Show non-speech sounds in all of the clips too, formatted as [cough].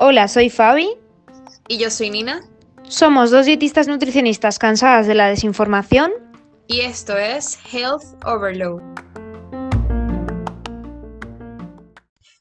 Hola, soy Fabi. Y yo soy Nina. Somos dos dietistas nutricionistas cansadas de la desinformación. Y esto es Health Overload.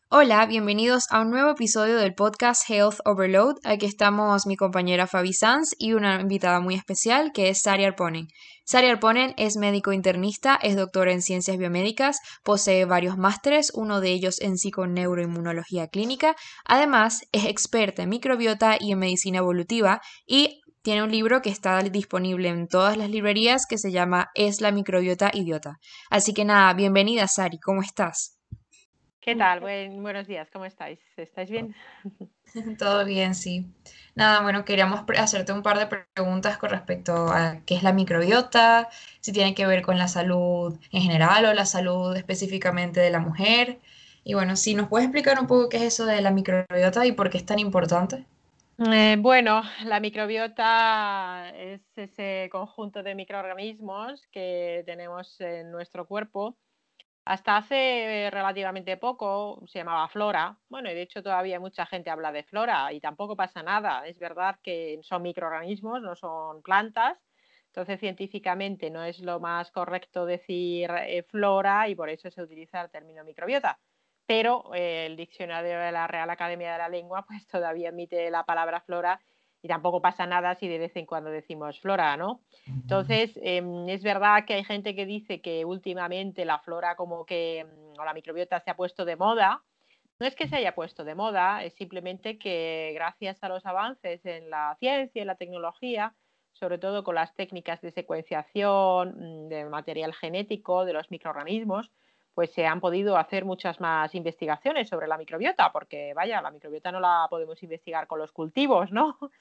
Hola, bienvenidos a un nuevo episodio del podcast Health Overload. Aquí estamos mi compañera Fabi Sanz y una invitada muy especial que es Sari Arponen. Sari Arponen es médico internista, es doctora en ciencias biomédicas, posee varios másteres, uno de ellos en psiconeuroinmunología clínica. Además, es experta en microbiota y en medicina evolutiva y tiene un libro que está disponible en todas las librerías que se llama Es la microbiota idiota. Así que nada, bienvenida Sari, ¿cómo estás? ¿Qué tal? buenos días, ¿cómo estáis? ¿Estáis bien? [laughs] Todo bien, sí. Nada, bueno, queríamos hacerte un par de preguntas con respecto a qué es la microbiota, si tiene que ver con la salud en general o la salud específicamente de la mujer. Y bueno, si nos puedes explicar un poco qué es eso de la microbiota y por qué es tan importante. Eh, bueno, la microbiota es ese conjunto de microorganismos que tenemos en nuestro cuerpo hasta hace relativamente poco se llamaba flora. Bueno, y de hecho todavía mucha gente habla de flora y tampoco pasa nada. Es verdad que son microorganismos, no son plantas. Entonces, científicamente no es lo más correcto decir eh, flora y por eso se utiliza el término microbiota. Pero eh, el diccionario de la Real Academia de la Lengua [laughs] pues todavía emite la palabra flora y tampoco pasa nada si de vez en cuando decimos flora, ¿no? Entonces, em, es verdad que hay gente que dice que últimamente la flora como que, mm, o la microbiota se ha puesto de moda. No es que se haya puesto de moda, es simplemente que gracias a los avances en la ciencia y la tecnología, sobre todo con las técnicas de secuenciación, mm, de material genético, de los microorganismos, pues se han podido hacer muchas más investigaciones sobre la microbiota, porque vaya, la microbiota no la podemos investigar con los cultivos, ¿no? [laughs]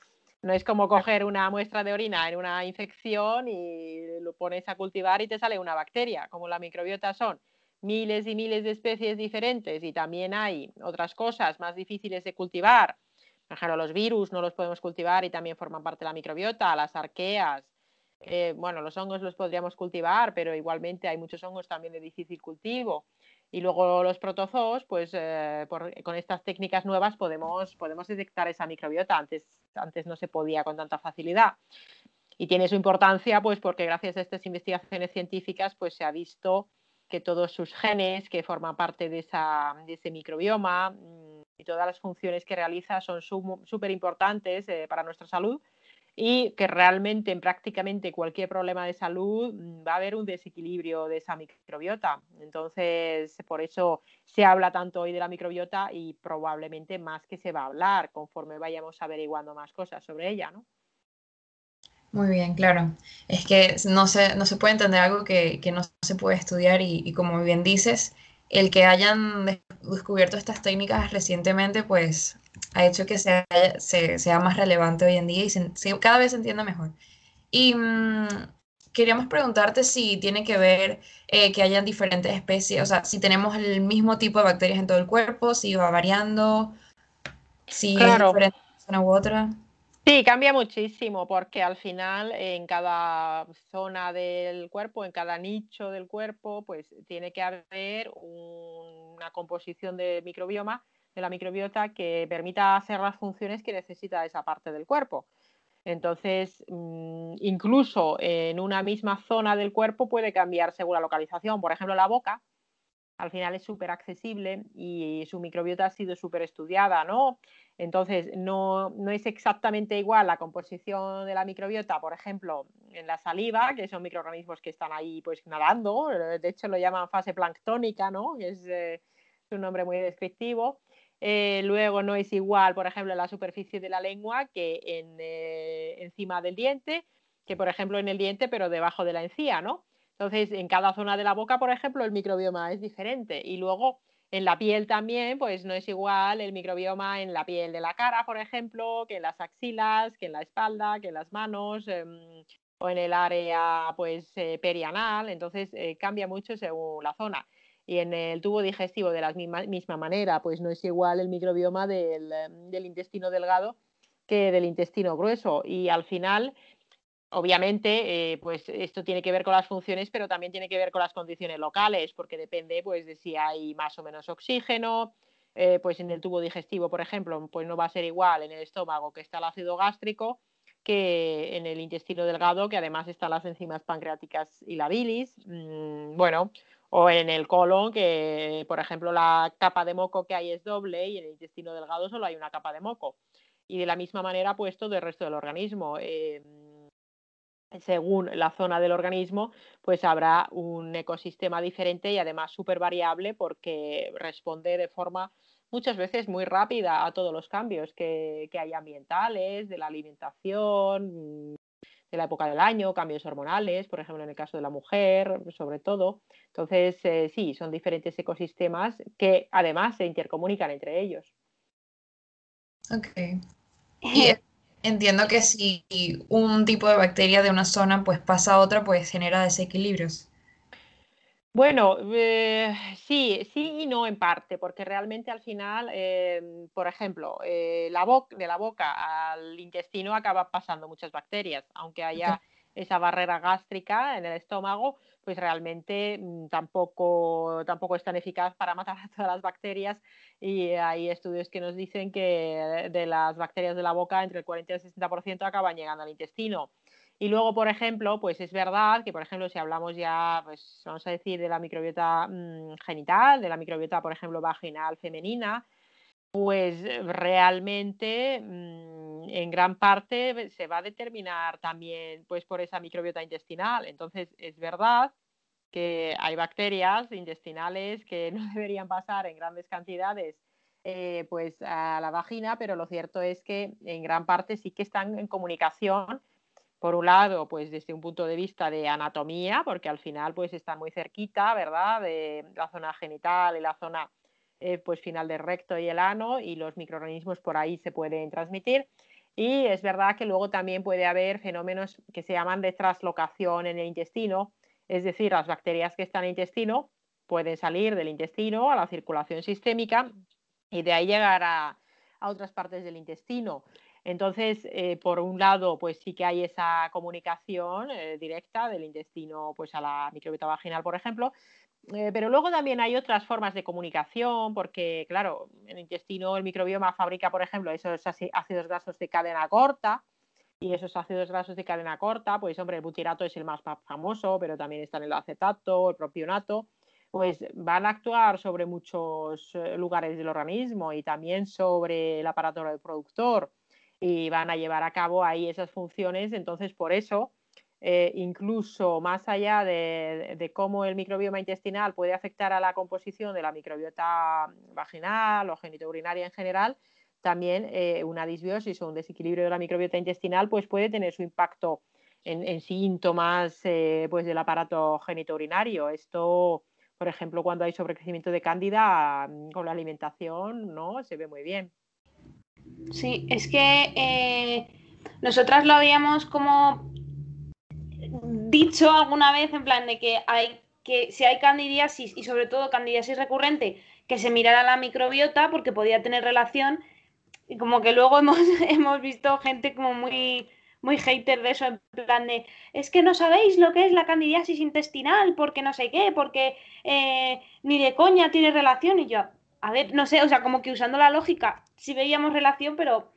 No es como coger una muestra de orina en una infección y lo pones a cultivar y te sale una bacteria. Como la microbiota son miles y miles de especies diferentes y también hay otras cosas más difíciles de cultivar. Por ejemplo, los virus no los podemos cultivar y también forman parte de la microbiota, las arqueas, eh, bueno, los hongos los podríamos cultivar, pero igualmente hay muchos hongos también de difícil cultivo. Y luego los protozoos, pues eh, con estas técnicas nuevas podemos, detectar esa microbiota. Antes, antes no se podía con tanta facilidad. Y tiene su importancia, pues porque gracias a estas investigaciones científicas, pues se ha visto que todos sus genes que forman parte de ese microbioma mm, y todas las funciones que realiza son súper importantes eh, para nuestra salud y que realmente en prácticamente cualquier problema de salud mm, va a haber un desequilibrio de esa microbiota. Entonces, por eso se habla tanto hoy de la microbiota y probablemente más que se va a hablar conforme vayamos averiguando más cosas sobre ella, ¿no? Muy bien, claro. Es que no se, no se puede entender algo que, que no se puede estudiar y, y, como bien dices, el que hayan descubierto estas técnicas recientemente, pues ha hecho que sea, sea más relevante hoy en día y cada vez se entienda mejor. Y mm, queríamos preguntarte si tiene que ver eh, que hayan diferentes especies, o sea, si tenemos el mismo tipo de bacterias en todo el cuerpo, si va variando, si es diferente una u otra. Sí, cambia muchísimo porque al final en cada zona del cuerpo, en cada nicho del cuerpo, pues tiene que haber una composición de microbioma de la microbiota que permita hacer las funciones que necesita esa parte del cuerpo. Entonces, mm, incluso en una misma zona del cuerpo puede cambiar según la localización. Por ejemplo, la boca, al final es súper accesible y su microbiota ha sido súper estudiada, ¿no? Entonces, no, no, es exactamente igual la composición de la microbiota, por ejemplo, en la saliva, que son microorganismos que están ahí pues nadando, de hecho lo llaman fase planctónica, ¿no? Que es, eh, es un nombre muy descriptivo. Eh, luego no es igual, por ejemplo, en la superficie de la lengua que en, eh, encima del diente, que por ejemplo en el diente, pero debajo de la encía, ¿no? Entonces, en cada zona de la boca, por ejemplo, el microbioma es diferente. Y luego en la piel también, pues no es igual el microbioma en la piel de la cara, por ejemplo, que en las axilas, que en la espalda, que en las manos em, o en el área pues eh, perianal. Entonces, cambia mucho según la zona y en el tubo digestivo de la misma, manera, pues no es igual el microbioma del, em, del, intestino delgado que del intestino grueso. Y al final, Obviamente, eh, pues esto tiene que ver con las funciones, pero también tiene que ver con las condiciones locales, porque depende pues, de si hay más o menos oxígeno, eh, pues en el tubo digestivo, por ejemplo, pues no va a ser igual en el estómago que está el ácido gástrico que en el intestino delgado, que además están las enzimas pancreáticas y la bilis. Mm, bueno, o en el colon, que por ejemplo la capa de moco que hay es doble y en el intestino delgado solo hay una capa de moco. Y de la misma manera, pues todo el resto del organismo. Eh, según la zona del organismo, pues habrá un ecosistema diferente y además súper variable porque responde de forma muchas veces muy rápida a todos los cambios que, hay ambientales, de la alimentación, de la época del año, cambios hormonales, por ejemplo, en el caso de la mujer, sobre todo. Entonces, eh, sí, son diferentes ecosistemas que además se intercomunican entre ellos. Ok. Y entiendo que si un tipo de bacteria de una zona pues pasa a otra, pues genera desequilibrios. Bueno, eh, sí, sí y no en parte, porque realmente al final, em, por ejemplo, eh, la de la boca al intestino acaba pasando muchas bacterias, aunque haya esa barrera gástrica en el estómago, pues realmente mm, tampoco, tampoco es tan eficaz para matar a todas las bacterias y hay estudios que nos dicen que de las bacterias de la boca entre el 40 y el 60% acaban llegando al intestino. Y luego, por ejemplo, pues es verdad que, por ejemplo, si hablamos ya, pues vamos a decir, de la microbiota mm, genital, de la microbiota, por ejemplo, vaginal femenina, pues realmente mm, en gran parte se va a determinar también pues por esa microbiota intestinal. Entonces, es verdad que hay bacterias intestinales que [laughs] no deberían pasar en grandes cantidades eh, pues a la vagina, pero lo cierto es que en gran parte sí que están en comunicación por un lado, pues desde un punto de vista de anatomía, porque al final pues está muy cerquita, ¿verdad? De la zona genital y la zona eh, pues final del recto y el ano y los microorganismos por ahí se pueden transmitir. Y es verdad que luego también puede haber fenómenos que se llaman de traslocación en el intestino, es decir, las bacterias que están en el intestino pueden salir del intestino a la circulación sistémica y de ahí llegar a otras partes del intestino. Entonces, eh, por un lado, pues sí que hay esa comunicación eh, directa del intestino pues a la microbiota vaginal, por ejemplo, eh, pero luego también hay otras formas de comunicación, porque, claro, el intestino el microbioma fabrica, por ejemplo, esos ácidos grasos de cadena corta, y esos ácidos grasos de cadena corta, pues hombre, el butirato es el más famoso, pero también están el acetato, el propionato, pues van a actuar sobre muchos lugares del organismo y también sobre el aparato reproductor y van a llevar a cabo ahí esas funciones. Entonces, por eso, eh, incluso más allá de, cómo el microbioma intestinal puede afectar a la composición de la microbiota vaginal o genitourinaria en general, también eh, una disbiosis o un desequilibrio de la microbiota intestinal pues puede tener su impacto en, síntomas eh, pues del aparato genitourinario. Esto, por ejemplo, cuando hay sobrecrecimiento de cándida mm, con la alimentación, ¿no? Se ve muy bien. Sí, es que eh, nosotras lo habíamos como dicho alguna vez en plan de que hay que si hay candidiasis y sobre todo candidiasis recurrente, que se mirara la microbiota porque podía tener relación y como que luego [laughs] hemos, hemos visto gente como muy muy hater de eso, en plan de, es que no sabéis lo que es la candidiasis intestinal, porque no sé qué, porque eh, ni de coña tiene relación. Y yo, a ver, no sé, o sea, como que usando la lógica, sí veíamos relación, pero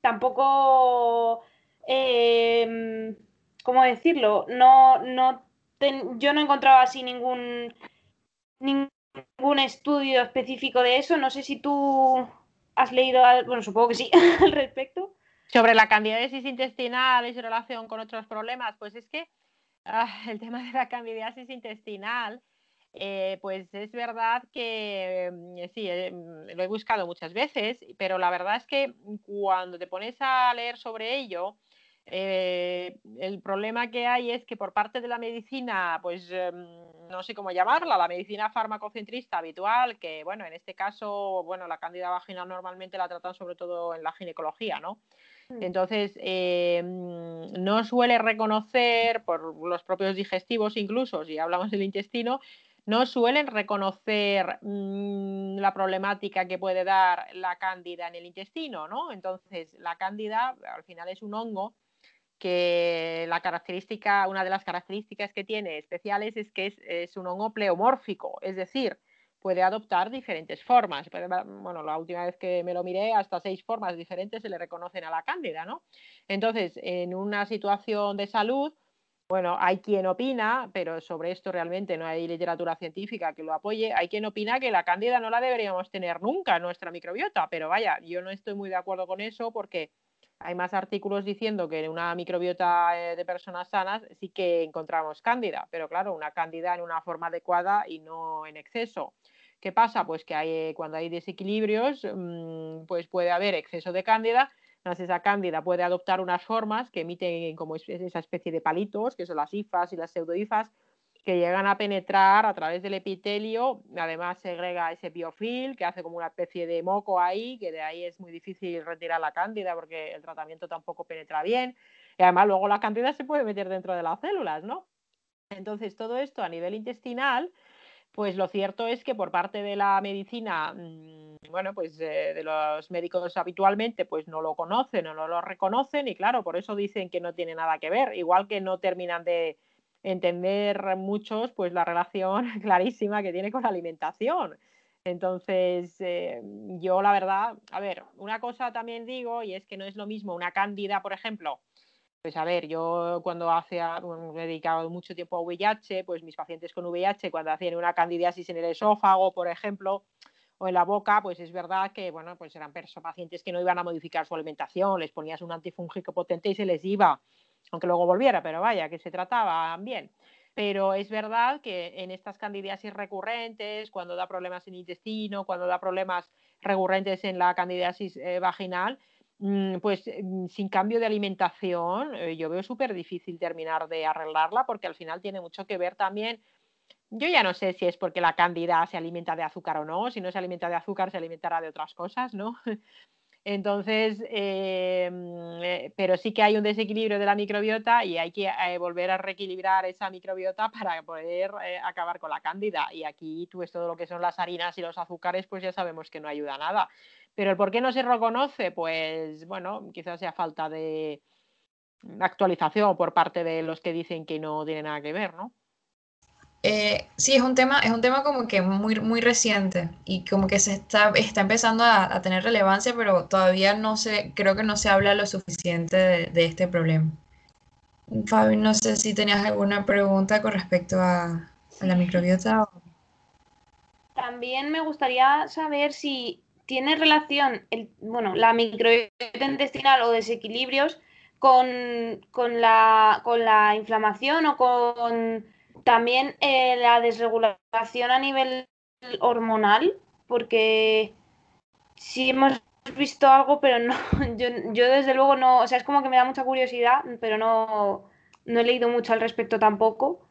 tampoco, eh, ¿cómo decirlo? No, no, yo no he encontrado así ningún, ningún estudio específico de eso. No sé si tú has leído, bueno, supongo que sí, [laughs] al respecto. Sobre la candidiasis intestinal y su relación con otros problemas, pues es que ah, el tema de la candidiasis intestinal eh, pues es verdad que mm, eh, sí, eh, mm, lo he buscado muchas veces, pero la verdad es que cuando te pones a leer sobre ello, el problema que hay es que por parte de la medicina, pues no sé cómo llamarla, la medicina farmacocentrista habitual, que bueno, en este caso, bueno, la cándida vaginal normalmente la tratan sobre todo en la ginecología, ¿no? Mm. Entonces, no suele reconocer por los propios digestivos incluso, si hablamos del intestino, no suelen reconocer mm, la problemática que puede dar la cándida en el intestino, ¿no? Entonces, la cándida al final es un hongo que la característica, una de las características que tiene especiales es que es, un hongo pleomórfico, es decir, puede adoptar diferentes formas. Bueno, la última vez que me lo miré, hasta seis formas diferentes se le reconocen a la cándida, ¿no? Entonces, en una situación de salud, bueno, hay quien opina, pero sobre esto realmente no hay literatura científica que lo apoye, hay quien opina que la cándida no la deberíamos tener nunca en nuestra microbiota, pero vaya, yo no estoy muy de acuerdo con eso porque hay más artículos diciendo que en una microbiota eh, de personas sanas sí que encontramos cándida, pero claro, una cándida en una forma adecuada y no en exceso. ¿Qué pasa? Pues que hay, cuando hay desequilibrios, mm, pues puede haber exceso de cándida entonces, esa cándida puede adoptar unas formas que emiten como esa especie de palitos, que son las hifas y las pseudohifas, que llegan a penetrar a través del epitelio. Además, segrega ese biofil, que hace como una especie de moco ahí, que de ahí es muy difícil retirar la cándida porque el tratamiento tampoco penetra bien. Y además, luego la cándida se puede meter dentro de las células, ¿no? Entonces, todo esto a nivel intestinal pues lo cierto es que por parte de la medicina, mm, bueno, pues eh, de los médicos habitualmente, pues no lo conocen o no lo reconocen y claro, por eso dicen que no tiene nada que ver, igual que no terminan de entender muchos, pues la relación [laughs] clarísima que tiene con la alimentación. Entonces, eh, yo la verdad, a ver, una cosa también digo, y es que no es lo mismo una cándida, por ejemplo, pues a ver, yo cuando hace, me he dedicado mucho tiempo a VIH, pues mis pacientes con VIH, cuando hacían una candidiasis en el esófago, por ejemplo, o en la boca, pues es verdad que, bueno, pues eran pacientes que no iban a modificar su alimentación, les ponías un antifúngico potente y se les iba, aunque luego volviera, pero vaya, que se trataban bien. Pero es verdad que en estas candidiasis recurrentes, cuando da problemas en el intestino, cuando da problemas recurrentes en la candidiasis eh, vaginal, pues mm, sin cambio de alimentación, eh, yo veo súper difícil terminar de arreglarla porque al final tiene mucho que ver también. Yo ya no sé si es porque la cándida se alimenta de azúcar o no, si no se alimenta de azúcar se alimentará de otras cosas, ¿no? [laughs] Entonces, eh, mm, eh, pero sí que hay un desequilibrio de la microbiota y hay que volver a reequilibrar esa microbiota para poder acabar con la cándida. Y aquí, pues todo lo que son las harinas y los azúcares, pues ya sabemos que no ayuda a nada. Pero el por qué no se reconoce, pues bueno, quizás sea falta de actualización por parte de los que dicen que no tiene nada que ver, ¿no? Eh, sí, es un tema, es un tema como que muy, muy reciente y como que se está, está empezando a, tener relevancia, pero todavía no se, creo que no se habla lo suficiente de, este problema. Fabi, no sé si tenías alguna pregunta con respecto a, a la microbiota. También me gustaría saber si tiene relación, el, bueno, la microbiota intestinal o desequilibrios con, la, con la inflamación o con también eh, la desregulación a nivel hormonal, porque sí hemos visto algo, pero no, [laughs] yo, yo, desde luego no, o sea, es como que me da mucha curiosidad, pero no, no he leído mucho al respecto tampoco.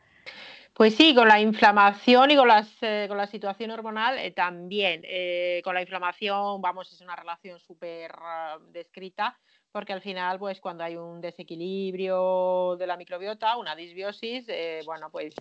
Pues sí, con la inflamación y con, eh, con la situación hormonal eh, también. Eh, con la inflamación, vamos, es una relación súper descrita, porque al final, pues cuando hay un desequilibrio de la microbiota, una disbiosis, bueno, pues,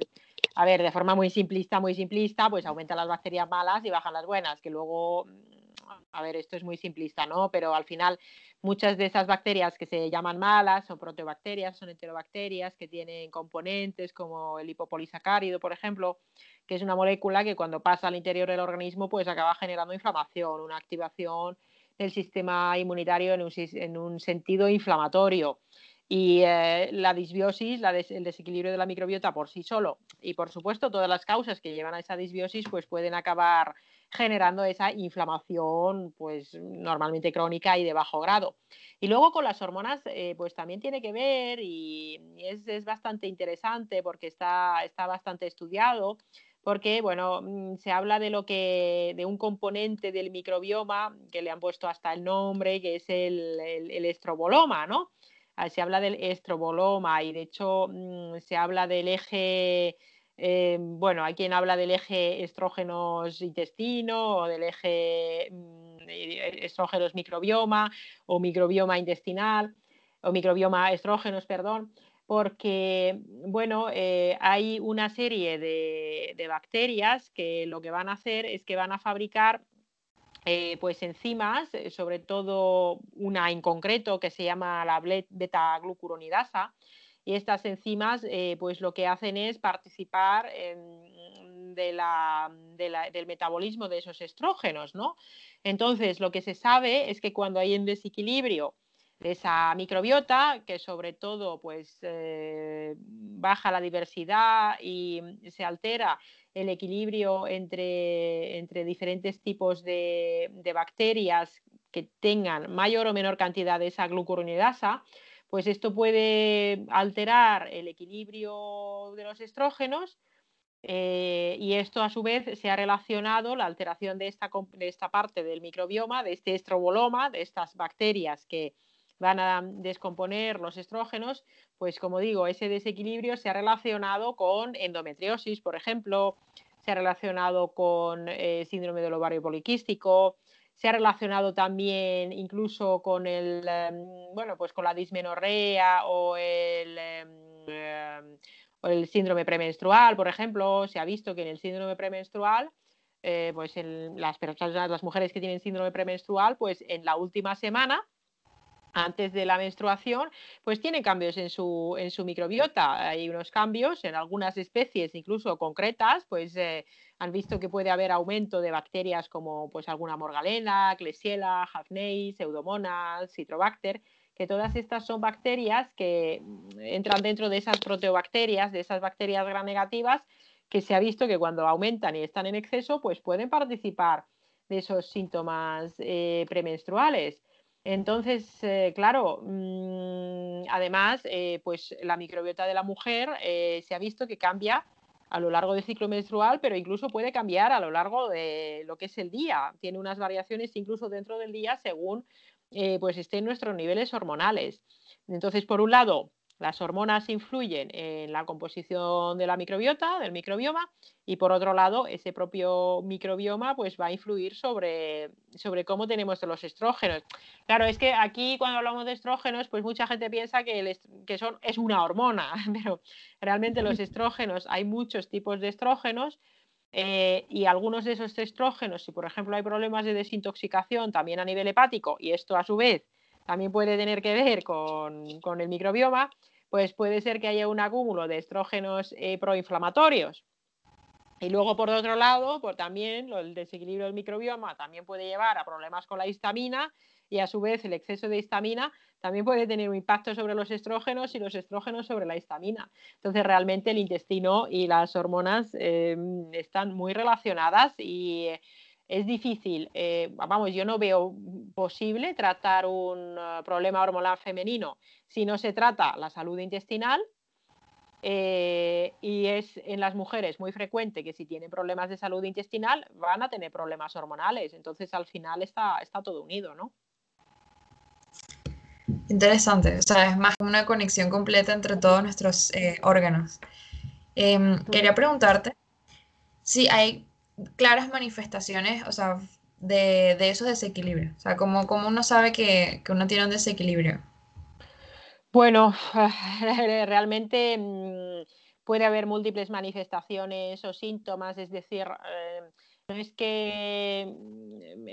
a ver, de forma muy simplista, muy simplista, pues aumentan las bacterias malas y bajan las buenas, que luego, mm, a ver, esto es muy simplista, ¿no? Pero al final Muchas de esas bacterias que se llaman malas son proteobacterias, son enterobacterias que tienen componentes como el hipopolisacárido, por ejemplo, que es una molécula que cuando pasa al interior del organismo pues acaba generando inflamación, una activación del sistema inmunitario en un, sentido inflamatorio. Y eh, la disbiosis, el desequilibrio de la microbiota por sí solo y por supuesto todas las causas que llevan a esa disbiosis pues pueden acabar generando esa inflamación, pues normalmente crónica y de bajo grado. Y luego con las hormonas, eh, pues también tiene que ver y es, bastante interesante porque está, está bastante estudiado porque bueno, mm, se habla de lo que de un componente del microbioma que le han puesto hasta el nombre, que es el, estroboloma, ¿no? Ah, se habla del estroboloma y de hecho mm, se habla del eje eh, bueno, hay quien habla del eje estrógenos intestino o del eje mm, estrógenos microbioma o microbioma intestinal o microbioma estrógenos, perdón, porque bueno, eh, hay una serie de, bacterias que lo que van a hacer es que van a fabricar eh, pues enzimas, eh, sobre todo una en concreto que se llama la beta-glucuronidasa, y estas enzimas pues lo que hacen es participar del metabolismo de esos estrógenos, ¿no? Entonces, lo que se sabe es que cuando hay un desequilibrio de esa microbiota, que sobre todo pues baja la diversidad y se altera el equilibrio entre, entre diferentes tipos de, bacterias que tengan mayor o menor cantidad de esa glucuronidasa, pues esto puede alterar el equilibrio de los estrógenos eh, y esto a su vez se ha relacionado la alteración de esta, de esta parte del microbioma, de este estroboloma, de estas bacterias que van a descomponer los estrógenos, pues como digo, ese desequilibrio se ha relacionado con endometriosis, por ejemplo, se ha relacionado con eh, síndrome del ovario poliquístico, se ha relacionado también incluso con el em, bueno pues con la dismenorrea o el, em, em, el síndrome premenstrual, por ejemplo, se ha visto que en el síndrome premenstrual eh, pues en las personas, las mujeres que tienen síndrome premenstrual, pues en la última semana antes de la menstruación, pues tiene cambios en su, en su microbiota. Hay unos cambios en algunas especies, incluso concretas, pues eh, han visto que puede haber aumento de bacterias como pues alguna morgalena, Klebsiella, Hafnei, Pseudomonas, Citrobacter, que todas estas son bacterias que mm, entran dentro de esas proteobacterias, de esas bacterias gram negativas, que se ha visto que cuando aumentan y están en exceso, pues pueden participar de esos síntomas eh, premenstruales. Entonces, eh, claro, mm, además, eh, pues la microbiota de la mujer eh, se ha visto que cambia a lo largo del ciclo menstrual, pero incluso puede cambiar a lo largo de lo que es el día. Tiene unas variaciones incluso dentro del día según pues estén nuestros niveles hormonales. Entonces, por un lado, las hormonas influyen en la composición de la microbiota, del microbioma, y por otro lado, ese propio microbioma pues, va a influir sobre, sobre cómo tenemos los estrógenos. Claro, es que aquí cuando hablamos de estrógenos, pues mucha gente piensa que, que son, es una hormona, [laughs] pero realmente los [laughs] estrógenos, hay muchos tipos de estrógenos. Eh, y algunos de esos estrógenos, si por ejemplo hay problemas de desintoxicación también a nivel hepático, y esto a su vez también puede tener que ver con, con el microbioma, pues puede ser que haya un acúmulo de estrógenos eh, proinflamatorios. Y luego, por otro lado, pues también el desequilibrio del microbioma también puede llevar a problemas con la histamina y a su vez el exceso de histamina también puede tener un impacto sobre los estrógenos y los estrógenos sobre la histamina. Entonces, realmente el intestino y las hormonas em, están muy relacionadas y es difícil, eh, vamos, yo no veo posible tratar un eh, problema hormonal femenino si no se trata la salud intestinal. Eh, y es en las mujeres muy frecuente que si tienen problemas de salud intestinal van a tener problemas hormonales. Entonces al final está, está todo unido, ¿no? Interesante, o sea, es más una conexión completa entre todos nuestros órganos. Em, quería preguntarte si hay claras manifestaciones, o sea, de, esos desequilibrios? O sea, ¿cómo, uno sabe que, uno tiene un desequilibrio? Bueno, [laughs] realmente mm, puede haber múltiples manifestaciones o síntomas, es decir, eh, no es que,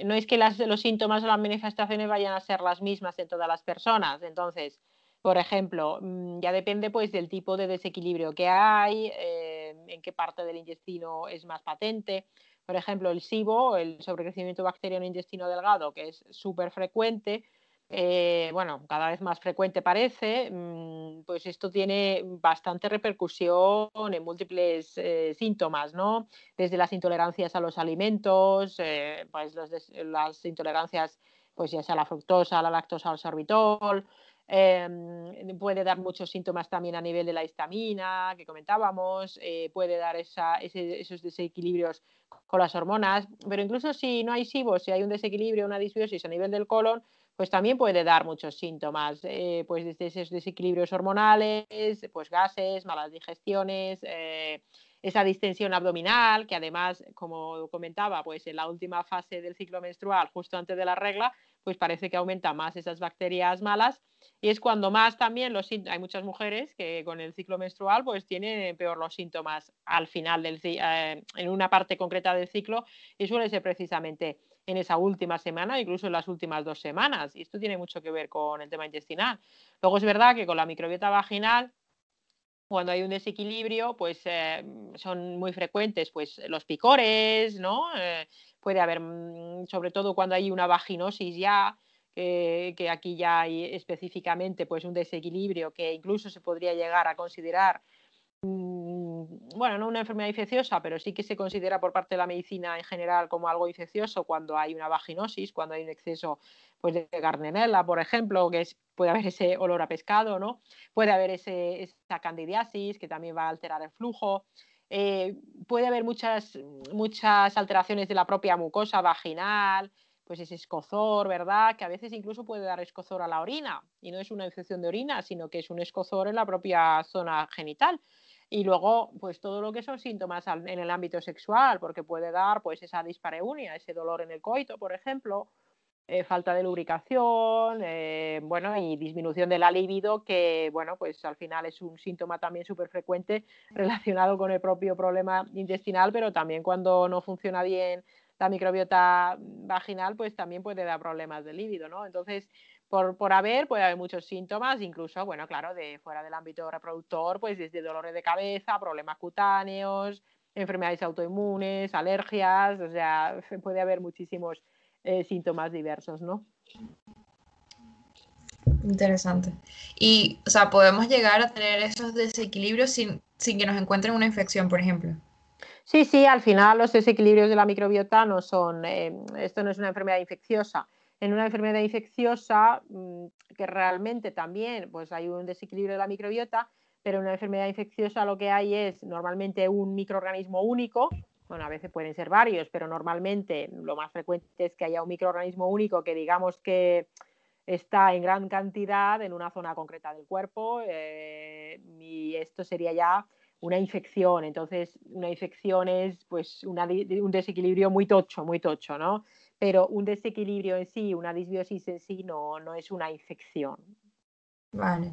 no es que los síntomas o las manifestaciones vayan a ser las mismas en todas las personas. Entonces, por ejemplo, mm, ya depende pues del tipo de desequilibrio que hay, eh, en qué parte del intestino es más patente. Por ejemplo, el SIBO, el sobrecrecimiento bacteriano intestino delgado, que es súper frecuente, eh, bueno, cada vez más frecuente parece, mm, pues esto tiene bastante repercusión en múltiples eh, síntomas, ¿no? Desde las intolerancias a los alimentos, pues las intolerancias, pues ya sea la fructosa, la lactosa, al sorbitol, Em, puede dar muchos síntomas también a nivel de la histamina que comentábamos, eh, puede dar esos desequilibrios con las hormonas, pero incluso si no hay SIBO, si hay un desequilibrio, una disbiosis a nivel del colon, pues también puede dar muchos síntomas, eh, pues desde esos desequilibrios hormonales, pues gases, malas digestiones, eh, esa distensión abdominal, que además, como comentaba, pues en la última fase del ciclo menstrual, justo antes de la regla, pues parece que aumenta más esas bacterias malas y es cuando más también los hay muchas mujeres que con el ciclo menstrual pues tienen peor los síntomas al final del eh, en una parte concreta del ciclo y suele ser precisamente en esa última semana, incluso en las últimas dos semanas. Y esto tiene mucho que ver con el tema intestinal. Luego es verdad que con la microbiota vaginal cuando hay un desequilibrio, pues eh, son muy frecuentes pues, los picores, ¿no? Eh, puede haber, mm, sobre todo cuando hay una vaginosis ya, que aquí ya hay específicamente pues, un desequilibrio que incluso se podría llegar a considerar Mm, bueno, no una enfermedad infecciosa, pero sí que se considera por parte de la medicina en general como algo infeccioso cuando hay una vaginosis, cuando hay un exceso pues, de Gardnerella, por ejemplo, que puede haber ese olor a pescado, ¿no? Puede haber ese, esa candidiasis que también va a alterar el flujo. Eh, puede haber muchas, muchas alteraciones de la propia mucosa vaginal, pues ese escozor, ¿verdad? Que a veces incluso puede dar escozor a la orina y no es una infección de orina, sino que es un escozor en la propia zona genital. Y luego, pues todo lo que son síntomas en el ámbito sexual, porque puede dar pues esa dispareunia, ese dolor en el coito, por ejemplo, eh, falta de lubricación, eh, bueno, y disminución de la libido, que, bueno, pues al final es un síntoma también súper frecuente [laughs] relacionado con el propio problema intestinal, pero también cuando no funciona bien la microbiota vaginal, pues también puede dar problemas de libido, ¿no? Entonces, por, por, haber, puede haber muchos síntomas, incluso, bueno, claro, de fuera del ámbito reproductor, pues desde dolores de cabeza, problemas cutáneos, enfermedades autoinmunes, alergias, o sea, [laughs] puede haber muchísimos eh, síntomas diversos, ¿no? Interesante. Y, o sea, podemos llegar a tener esos desequilibrios sin, sin que nos encuentren una infección, por ejemplo. Sí, sí, al final los desequilibrios de la microbiota no son, eh, esto no es una enfermedad infecciosa, en una enfermedad infecciosa mm, que realmente también pues hay un desequilibrio de la microbiota, pero en una enfermedad infecciosa lo que hay es normalmente un microorganismo único, bueno, a veces pueden ser varios, pero normalmente lo más frecuente es que haya un microorganismo único que digamos que está en gran cantidad en una zona concreta del cuerpo eh, y esto sería ya una infección. Entonces, una infección es pues un desequilibrio muy tocho, muy tocho, ¿no? pero un desequilibrio en sí, una disbiosis en sí, no, no es una infección. Vale.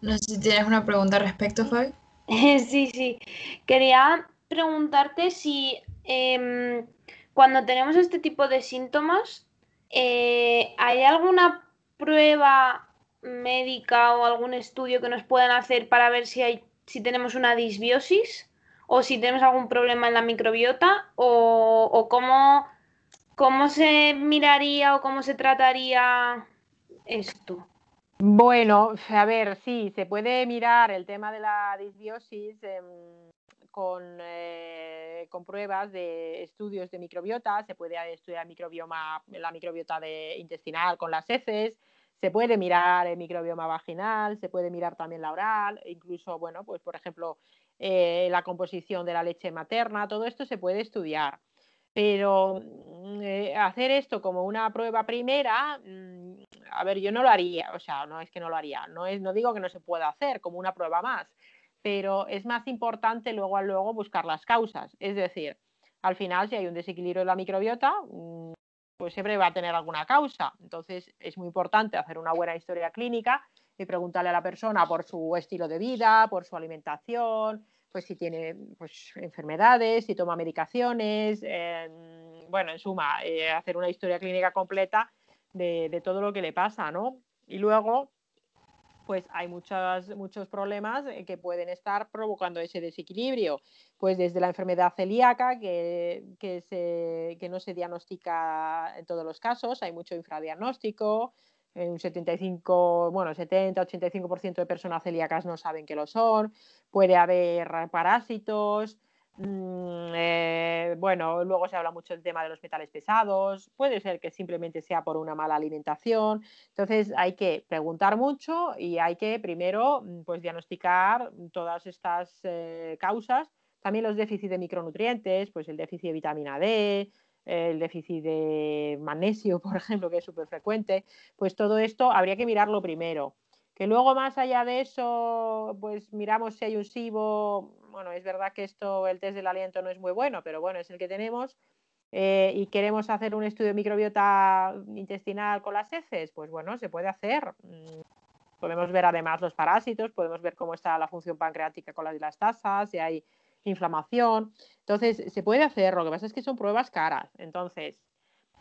No sé si tienes una pregunta al respecto, Fabi. [laughs] Sí, sí. Quería preguntarte si em, cuando tenemos este tipo de síntomas, eh, ¿hay alguna prueba médica o algún estudio que nos puedan hacer para ver si, hay, si tenemos una disbiosis? o si tenemos algún problema en la microbiota o, cómo, cómo se miraría o cómo se trataría esto. Bueno, a ver, sí, se puede mirar el tema de la disbiosis con, eh, con, pruebas de estudios de microbiota, se puede estudiar microbioma, la microbiota de, intestinal con las heces, se puede mirar el microbioma vaginal, se puede mirar también la oral, incluso, bueno, pues por ejemplo, eh, la composición de la leche materna, todo esto se puede estudiar. Pero mm, eh, hacer esto como una prueba primera, mm, a ver, yo no lo haría, o sea, no es que no lo haría, no, es, no digo que no se pueda hacer como una prueba más, pero es más importante luego a luego buscar las causas. Es decir, al final, si hay un desequilibrio de la microbiota, mm, pues siempre va a tener alguna causa. Entonces, es muy importante hacer una buena historia clínica y preguntarle a la persona por su estilo de vida, por su alimentación, pues si tiene pues, enfermedades, si toma medicaciones, bueno, en suma, eh, hacer una historia clínica completa de, todo lo que le pasa, ¿no? Y luego, pues hay muchos, muchos problemas eh, que pueden estar provocando ese desequilibrio, pues desde la enfermedad celíaca, que, que, se, que no se diagnostica en todos los casos, hay mucho infradiagnóstico, un 75, bueno, 70, 85% de personas celíacas no saben que lo son, puede haber parásitos, mm, eh, bueno, luego se habla mucho del tema de los metales pesados, puede ser que simplemente sea por una mala alimentación, entonces hay que preguntar mucho y hay que primero mm, pues diagnosticar todas estas eh, causas, también los déficits de micronutrientes, pues el déficit de vitamina D, el déficit de magnesio, [laughs] por ejemplo, que es súper frecuente, pues todo esto habría que mirarlo primero. Que luego más allá de eso, pues miramos si hay un SIBO, bueno, es verdad que esto, el test del aliento no es muy bueno, pero bueno, es el que tenemos, eh, y queremos hacer un estudio de microbiota intestinal con las heces, pues bueno, se puede hacer. Mm, podemos ver además los parásitos, podemos ver cómo está la función pancreática con las, las tasas, si hay inflamación. Entonces, se puede hacer, lo que pasa es que son pruebas caras. Entonces,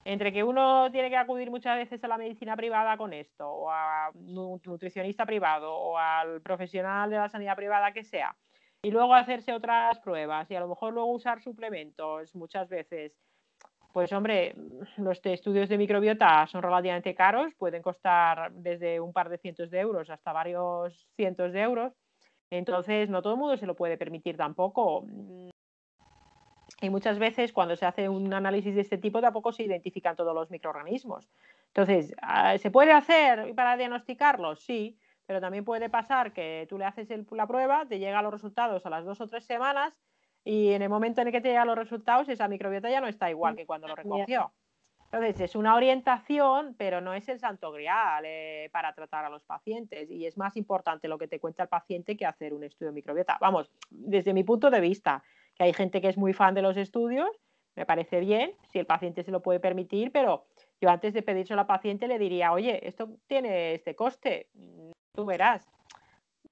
entre que uno tiene que acudir muchas veces a la medicina privada con esto, o a un nutricionista privado, o al profesional de la sanidad privada que sea, y luego hacerse otras pruebas, y a lo mejor luego usar suplementos muchas veces, pues hombre, los estudios de microbiota son relativamente caros, pueden costar desde un par de cientos de euros hasta varios cientos de euros. Entonces, no todo el mundo se lo puede permitir tampoco. Y muchas veces cuando se hace un análisis de este tipo tampoco se identifican todos los microorganismos. Entonces, ah, ¿se puede hacer para diagnosticarlos? Sí, pero también puede pasar que tú le haces la prueba, te llegan los resultados a las dos o tres semanas y en el momento en el que te llegan los resultados, esa microbiota ya no está igual que cuando lo recogió. Entonces, es una orientación, pero no es el santo grial eh, para tratar a los pacientes. Y es más importante lo que te cuenta el paciente que hacer un estudio de microbiota. Vamos, desde mi punto de vista, que hay gente que es muy fan de los estudios, me parece bien, si el paciente se lo puede permitir, pero yo antes de pedírselo al paciente le diría, oye, esto tiene este coste, tú verás.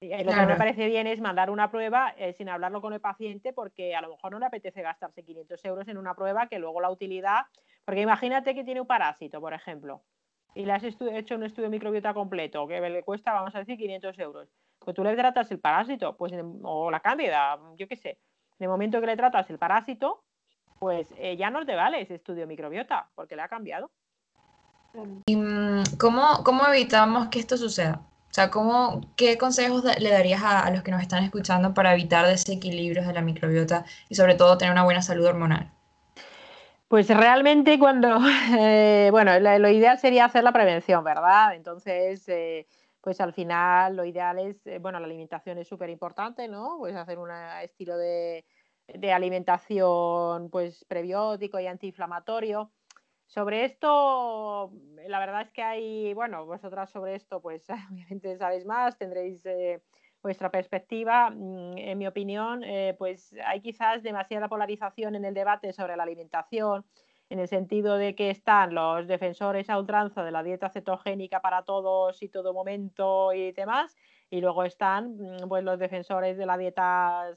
Eh, lo que me parece bien es mandar una prueba eh, sin hablarlo con el paciente porque a lo mejor no le apetece gastarse 500 euros en una prueba que luego la utilidad, porque imagínate que tiene un parásito, por ejemplo, y le has hecho un estudio de microbiota completo que le cuesta, vamos a decir, 500 euros. Pues tú le tratas el parásito, pues, o la cándida, yo qué sé. En el momento que le tratas el parásito, pues eh, ya no te vale ese estudio de microbiota, porque le ha cambiado. ¿Y mm, cómo, cómo evitamos que esto suceda? O sea, ¿cómo, ¿qué consejos le darías a, los que nos están escuchando para evitar desequilibrios de la microbiota y sobre todo tener una buena salud hormonal? Pues realmente cuando, [laughs] eh, bueno, lo, ideal sería hacer la prevención, ¿verdad? Entonces, eh, pues al final lo ideal es, eh, bueno, la alimentación es súper importante, ¿no? Pues hacer un estilo de, de alimentación pues prebiótico y antiinflamatorio sobre esto, la verdad es que hay, bueno, vosotras sobre esto, pues [laughs] obviamente sabéis más, tendréis eh, vuestra perspectiva. Mm, en mi opinión, eh, pues hay quizás demasiada polarización en el debate sobre la alimentación, en el sentido de que están los defensores a ultranza de la dieta cetogénica para todos y todo momento y demás, y luego están mm, pues, los defensores de la dieta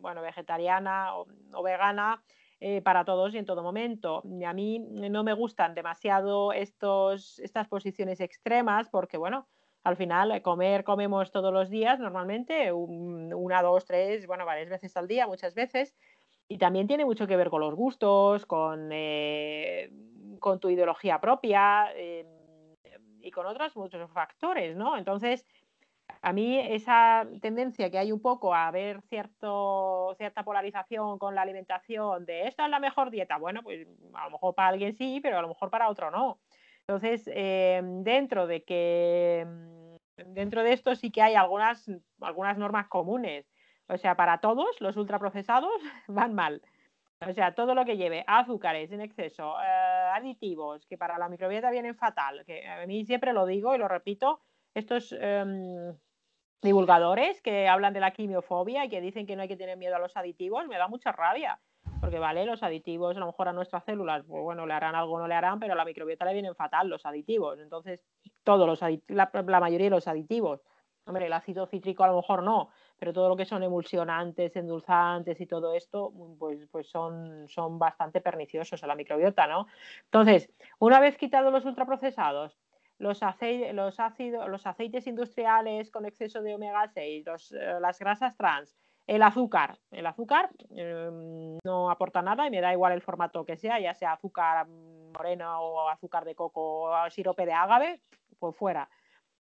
bueno, vegetariana o vegana eh, para todos y en todo momento. A mí no me gustan demasiado estos, estas posiciones extremas porque, bueno, al final eh, comer comemos todos los días normalmente, una, dos, tres, bueno, varias veces al día, muchas veces. Y también tiene mucho que ver con los gustos, con, eh, con tu ideología propia y con otros muchos factores, ¿no? Entonces, a mí esa tendencia que hay un poco a ver cierto, cierta polarización con la alimentación de esta es la mejor dieta, bueno, pues a lo mejor para alguien sí, pero a lo mejor para otro no. Entonces, eh, dentro de que dentro de esto sí que hay algunas, algunas normas comunes. O sea, para todos los ultraprocesados [laughs] van mal. O sea, todo lo que lleve azúcares en exceso, eh, aditivos, que para la microbiota vienen fatal, que a mí siempre lo digo y lo repito, estos em, divulgadores que hablan de la quimiofobia y que dicen que no hay que tener miedo a los aditivos, me da mucha rabia. Porque, vale, los aditivos a lo mejor a nuestras células, pues bueno, le harán algo, no le harán, pero a la microbiota le vienen fatal los aditivos. Entonces, todos los la, la, mayoría de los aditivos. Hombre, el ácido cítrico a lo mejor no, pero todo lo que son emulsionantes, endulzantes y todo esto, pues, pues son, son bastante perniciosos a la microbiota, ¿no? Entonces, una vez quitado los ultraprocesados, los, los, ácidos, los aceites industriales con exceso de omega 6, eh, las grasas trans, el azúcar. El azúcar em, no aporta nada y me da igual el formato que sea, ya sea azúcar moreno o azúcar de coco o sirope de ágave, pues fuera.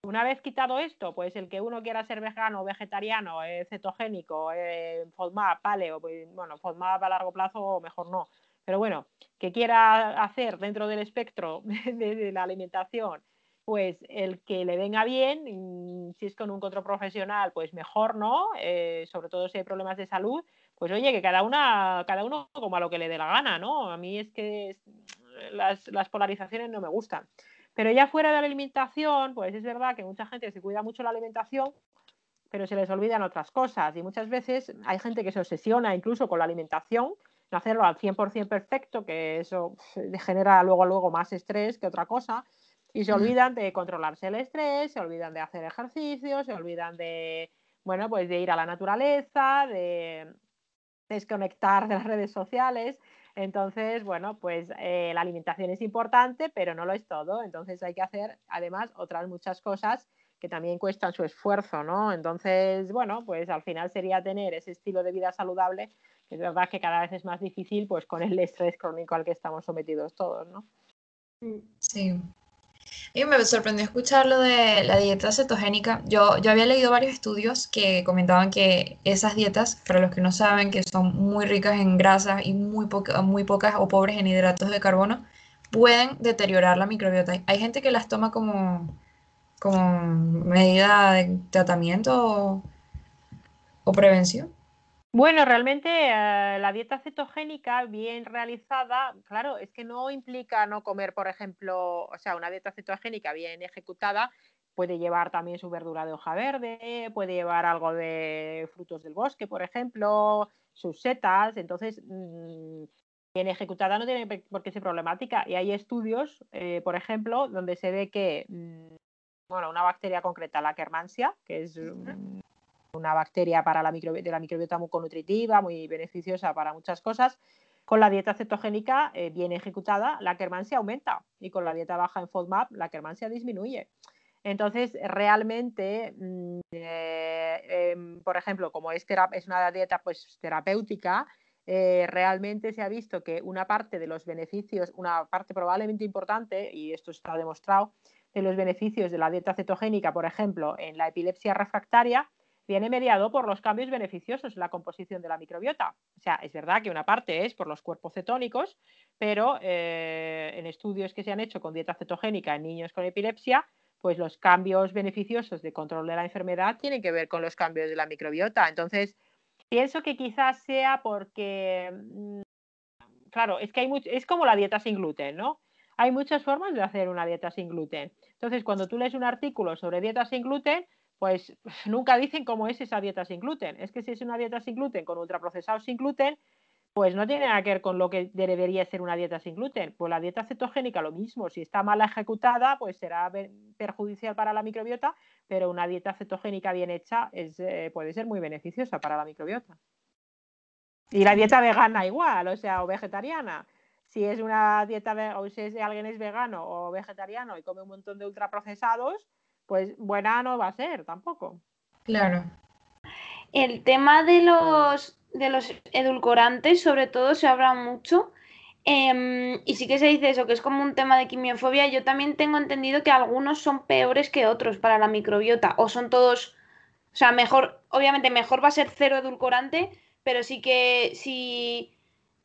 Una vez quitado esto, pues el que uno quiera ser vegano, vegetariano, eh, cetogénico, eh, FODMAP, paleo, pues bueno, FODMAP a largo plazo mejor no. Pero bueno, que quiera hacer dentro del espectro [laughs] de la alimentación pues el que le venga bien, si es con un control profesional, pues mejor, ¿no? Eh, sobre todo si hay problemas de salud, pues oye, que cada una, cada uno como a lo que le dé la gana, ¿no? A mí es que las, las, polarizaciones no me gustan. Pero ya fuera de la alimentación, pues es verdad que mucha gente se cuida mucho la alimentación, pero se les olvidan otras cosas. Y muchas veces hay gente que se obsesiona incluso con la alimentación, no hacerlo al 100% perfecto, que eso genera luego, luego más estrés que otra cosa. Y se olvidan de controlarse el estrés, se olvidan de hacer ejercicio, se olvidan de, bueno, pues de ir a la naturaleza, de desconectar de las redes sociales. Entonces, bueno, pues eh, la alimentación es importante, pero no lo es todo. Entonces hay que hacer además otras muchas cosas que también cuestan su esfuerzo, ¿no? Entonces, bueno, pues al final sería tener ese estilo de vida saludable, que es verdad que cada vez es más difícil, pues con el estrés crónico al que estamos sometidos todos, ¿no? Sí. Y me sorprendió escuchar lo de la dieta cetogénica. Yo, yo había leído varios estudios que comentaban que esas dietas, para los que no saben, que son muy ricas en grasas y muy, muy pocas o pobres en hidratos de carbono, pueden deteriorar la microbiota. Hay gente que las toma como, como medida de tratamiento o, prevención? Bueno, realmente eh, la dieta cetogénica bien realizada, claro, es que no implica no comer, por ejemplo, o sea, una dieta cetogénica bien ejecutada puede llevar también su verdura de hoja verde, puede llevar algo de frutos del bosque, por ejemplo, sus setas, entonces mm, bien ejecutada no tiene por qué ser problemática. Y hay estudios, eh, por ejemplo, donde se ve que mm, bueno, una bacteria concreta, la Kermansia, que es una bacteria para la de la microbiota muy nutritiva, muy beneficiosa para muchas cosas. Con la dieta cetogénica eh, bien ejecutada, la Kermansia aumenta y con la dieta baja en FODMAP, la Kermansia disminuye. Entonces, realmente, mm, eh, em, por ejemplo, como es, es, una dieta pues, terapéutica, eh, realmente se ha visto que una parte de los beneficios, una parte probablemente importante, y esto está demostrado, de los beneficios de la dieta cetogénica, por ejemplo, en la epilepsia refractaria, viene mediado por los cambios beneficiosos en la composición de la microbiota. O sea, es verdad que una parte es por los cuerpos cetónicos, pero eh, en estudios que se han hecho con dieta cetogénica en niños con epilepsia, pues los cambios beneficiosos de control de la enfermedad tienen que ver con los cambios de la microbiota. Entonces, pienso que quizás sea porque, mm, claro, es que hay mucho, es como la dieta sin gluten, ¿no? Hay muchas formas de hacer una dieta sin gluten. Entonces, cuando tú lees un artículo sobre dieta sin gluten, pues [laughs] nunca dicen cómo es esa dieta sin gluten. Es que si es una dieta sin gluten con ultraprocesados sin gluten, pues no tiene nada que ver con lo que debería ser una dieta sin gluten. Pues la dieta cetogénica lo mismo, si está mal ejecutada, pues será perjudicial para la microbiota, pero una dieta cetogénica bien hecha es, eh, puede ser muy beneficiosa para la microbiota. Y la dieta vegana igual, o sea, o vegetariana si es una dieta o si alguien es vegano o vegetariano y come un montón de ultraprocesados, pues buena no va a ser tampoco. Claro. El tema de los, de los edulcorantes, sobre todo, se habla mucho. Em, y sí que se dice eso, que es como un tema de quimiofobia. Yo también tengo entendido que algunos son peores que otros para la microbiota. O son todos. O sea, mejor, obviamente mejor va a ser cero edulcorante, pero sí que si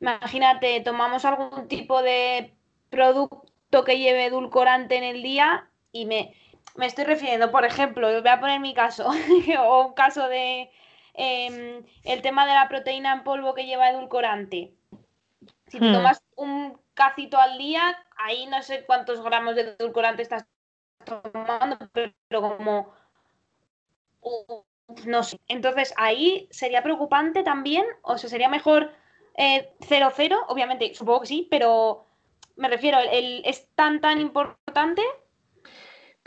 Imagínate, tomamos algún tipo de producto que lleve edulcorante en el día y me, me estoy refiriendo, por ejemplo, voy a poner mi caso, [laughs] o un caso de em, el tema de la proteína en polvo que lleva edulcorante. Si te hmm. tomas un cacito al día, ahí no sé cuántos gramos de edulcorante estás tomando, pero como no sé. Entonces ahí sería preocupante también, o sea, sería mejor 0-0, eh, obviamente, supongo que sí, pero me refiero, ¿el, ¿es tan, tan importante?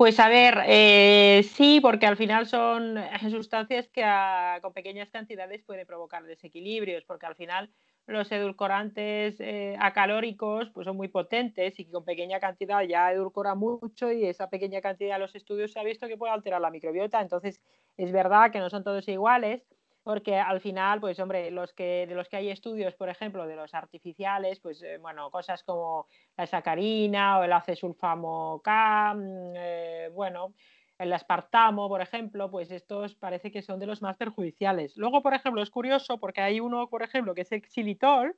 Pues a ver, eh, sí, porque al final son sustancias que con pequeñas cantidades pueden provocar desequilibrios, porque al final los edulcorantes eh, acalóricos pues son muy potentes y con pequeña cantidad ya edulcora mucho y esa pequeña cantidad de los estudios se ha visto que puede alterar la microbiota. Entonces, es verdad que no son todos iguales, porque al final, pues hombre, los que, de los que hay estudios, por ejemplo, de los artificiales, pues eh, bueno, cosas como la sacarina o el acesulfamo K, mm, eh, bueno, el aspartamo, por ejemplo, pues estos parece que son de los más perjudiciales. Luego, por ejemplo, es curioso porque hay uno, por ejemplo, que es el xilitol,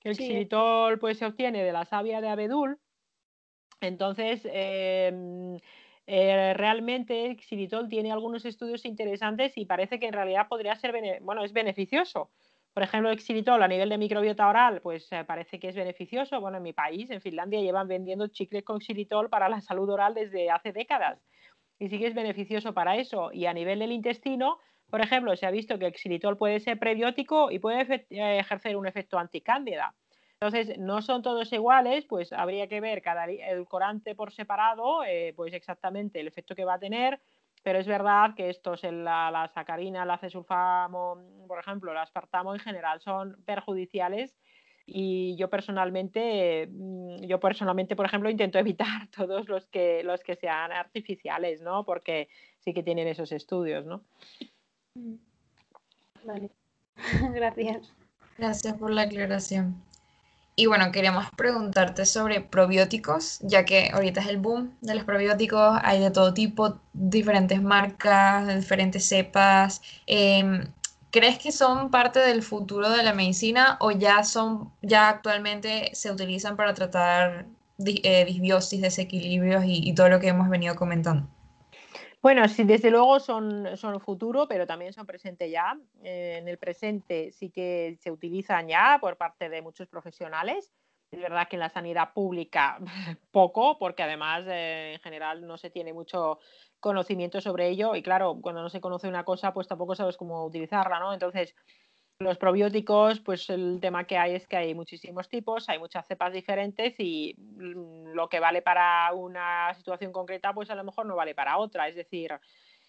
que el xilitol pues se obtiene de la savia de abedul. Entonces, eh, eh, realmente xilitol tiene algunos estudios interesantes y parece que en realidad podría ser, bueno, es beneficioso. Por ejemplo, el xilitol a nivel de microbiota oral, pues eh, parece que es beneficioso. Bueno, en mi país, en Finlandia, llevan vendiendo chicles con xilitol para la salud oral desde hace décadas. y sí que es beneficioso para eso. Y a nivel del intestino, por ejemplo, se ha visto que el xilitol puede ser prebiótico y puede eh, ejercer un efecto anticándida. Entonces, no son todos iguales, pues habría que ver cada edulcorante por separado, eh, pues exactamente el efecto que va a tener, pero es verdad que estos, la, la sacarina, la cesulfamo, por ejemplo, el aspartamo en general son perjudiciales y yo personalmente, mm, yo personalmente, por ejemplo, intento [laughs] evitar todos los que, los que sean artificiales, ¿no? Porque sí que tienen esos estudios, ¿no? Mm. Vale, [laughs] gracias. Gracias por la aclaración. Y bueno, queríamos preguntarte sobre probióticos, ya que ahorita es el boom de los probióticos, hay de todo tipo, diferentes marcas, diferentes cepas. Em, ¿Crees que son parte del futuro de la medicina o ya son, ya actualmente se utilizan para tratar eh, disbiosis, desequilibrios y, todo lo que hemos venido comentando? Bueno, sí, desde luego son, son futuro, pero también son presente ya. Eh, en el presente sí que se utilizan ya por parte de muchos profesionales. Es verdad que en la sanidad pública [laughs] poco, porque además eh, en general no se tiene mucho conocimiento sobre ello y claro, cuando no se conoce una cosa, pues tampoco sabes cómo utilizarla, ¿no? Entonces, los probióticos, pues el tema que hay es que hay muchísimos tipos, hay muchas cepas diferentes y mm, lo que vale para una situación concreta, pues a lo mejor no vale para otra. Es decir,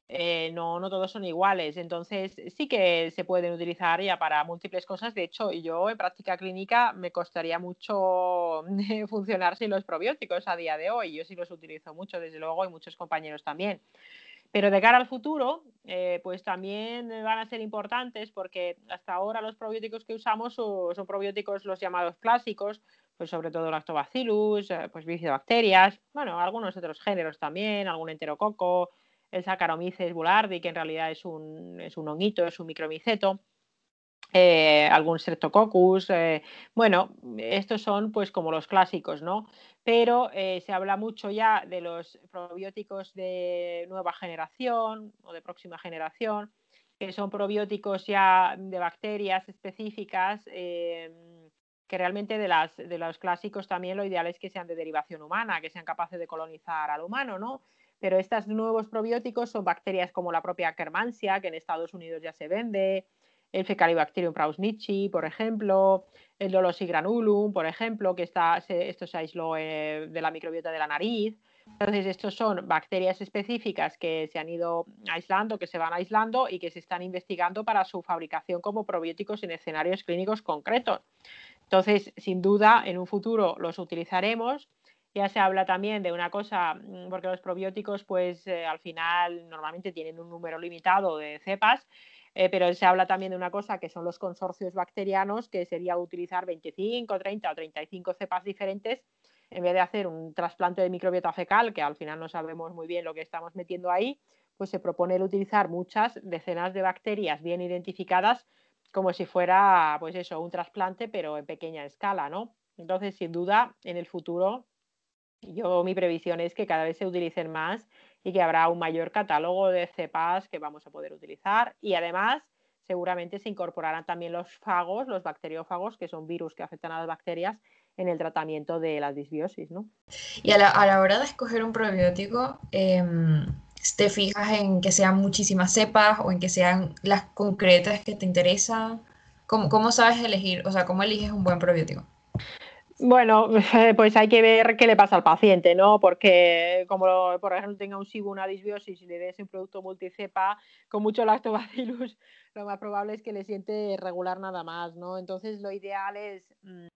eh, no, no todos son iguales. Entonces, sí que se pueden utilizar ya para múltiples cosas. De hecho, yo en práctica clínica me costaría mucho [laughs] funcionar sin los probióticos a día de hoy. Yo sí los utilizo mucho, desde luego, y muchos compañeros también. Pero de cara al futuro, eh, pues también van a ser importantes porque hasta ahora los probióticos que usamos son, probióticos los llamados clásicos, pues sobre todo lactobacillus, eh, pues bifidobacterias, bueno, algunos otros géneros también, algún enterococo, el Saccharomyces boulardii, que en realidad es un, es un honguito, es un micromiceto. Eh, algún Streptococcus, bueno, estos son pues como los clásicos, ¿no? pero eh, se habla mucho ya de los probióticos de nueva generación o de próxima generación, que son probióticos ya de bacterias específicas, eh, que realmente de, las, de los clásicos también lo ideal es que sean de derivación humana, que sean capaces de colonizar al humano, ¿no? Pero estos nuevos probióticos son bacterias como la propia Kermansia, que en Estados Unidos ya se vende, el Fecalibacterium prausnitzii, por ejemplo, el Dolossigranulum, por ejemplo, que está, esto se aisló eh, de la microbiota de la nariz. Entonces, estos son bacterias específicas que se han ido aislando, que se van aislando y que se están investigando para su fabricación como probióticos en escenarios clínicos concretos. Entonces, sin duda, en un futuro los utilizaremos. Ya se habla también de una cosa, mm, porque los probióticos, pues eh, al final normalmente tienen un número limitado de cepas eh, pero se habla también de una cosa que son los consorcios bacterianos, que sería utilizar 25, 30 o 35 cepas diferentes en vez de hacer un trasplante de microbiota fecal, que al final no sabemos muy bien lo que estamos metiendo ahí, pues se propone el utilizar muchas decenas de bacterias bien identificadas como si fuera, pues eso, un trasplante, pero en pequeña escala, ¿no? Entonces, sin duda, en el futuro, yo mi previsión es que cada vez se utilicen más y que habrá un mayor catálogo de cepas que vamos a poder utilizar y además seguramente se incorporarán también los fagos, los bacteriófagos, que son virus que afectan a las bacterias en el tratamiento de la disbiosis. ¿no? Y a la, hora de escoger un probiótico, em, ¿te fijas en que sean muchísimas cepas o en que sean las concretas que te interesan? ¿Cómo, ¿Cómo sabes elegir? O sea, ¿cómo eliges un buen probiótico? Bueno, [laughs] pues hay que ver qué le pasa al paciente, ¿no? Porque como por ejemplo tenga un SIBO, una disbiosis y le des un producto multicepa con mucho lactobacillus, [laughs] lo más probable es que le siente regular nada más, ¿no? Entonces lo ideal es, mm,